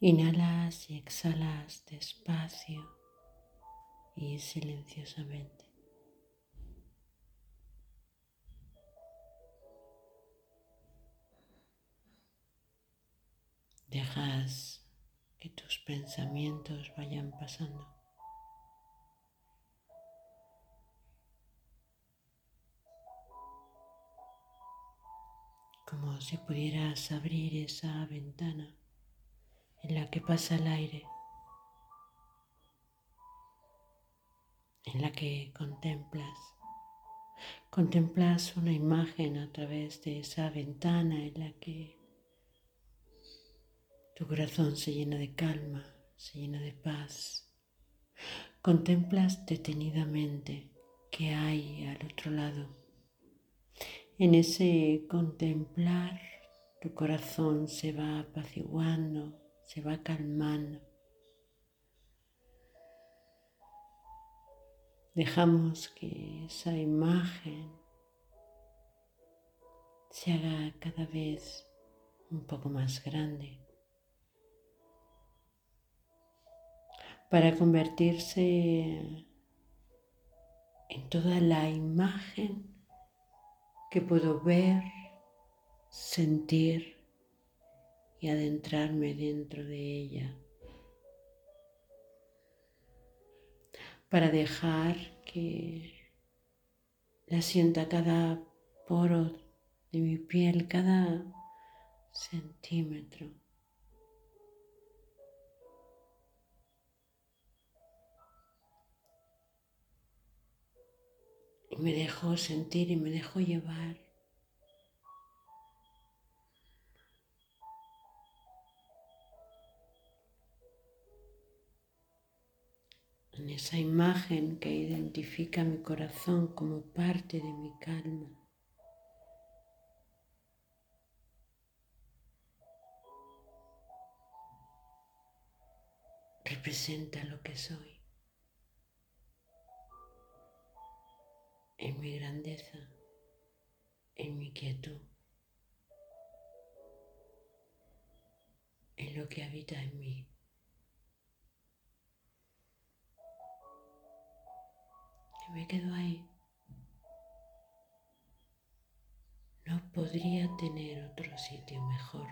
Inhalas y exhalas despacio y silenciosamente. Dejas que tus pensamientos vayan pasando. Como si pudieras abrir esa ventana en la que pasa el aire, en la que contemplas. Contemplas una imagen a través de esa ventana en la que tu corazón se llena de calma, se llena de paz. Contemplas detenidamente qué hay al otro lado. En ese contemplar, tu corazón se va apaciguando, se va calmando. Dejamos que esa imagen se haga cada vez un poco más grande. para convertirse en toda la imagen que puedo ver, sentir y adentrarme dentro de ella. Para dejar que la sienta cada poro de mi piel, cada centímetro. Y me dejó sentir y me dejó llevar. En esa imagen que identifica mi corazón como parte de mi calma. representa lo que soy. en mi grandeza, en mi quietud, en lo que habita en mí. Me quedo ahí. No podría tener otro sitio mejor.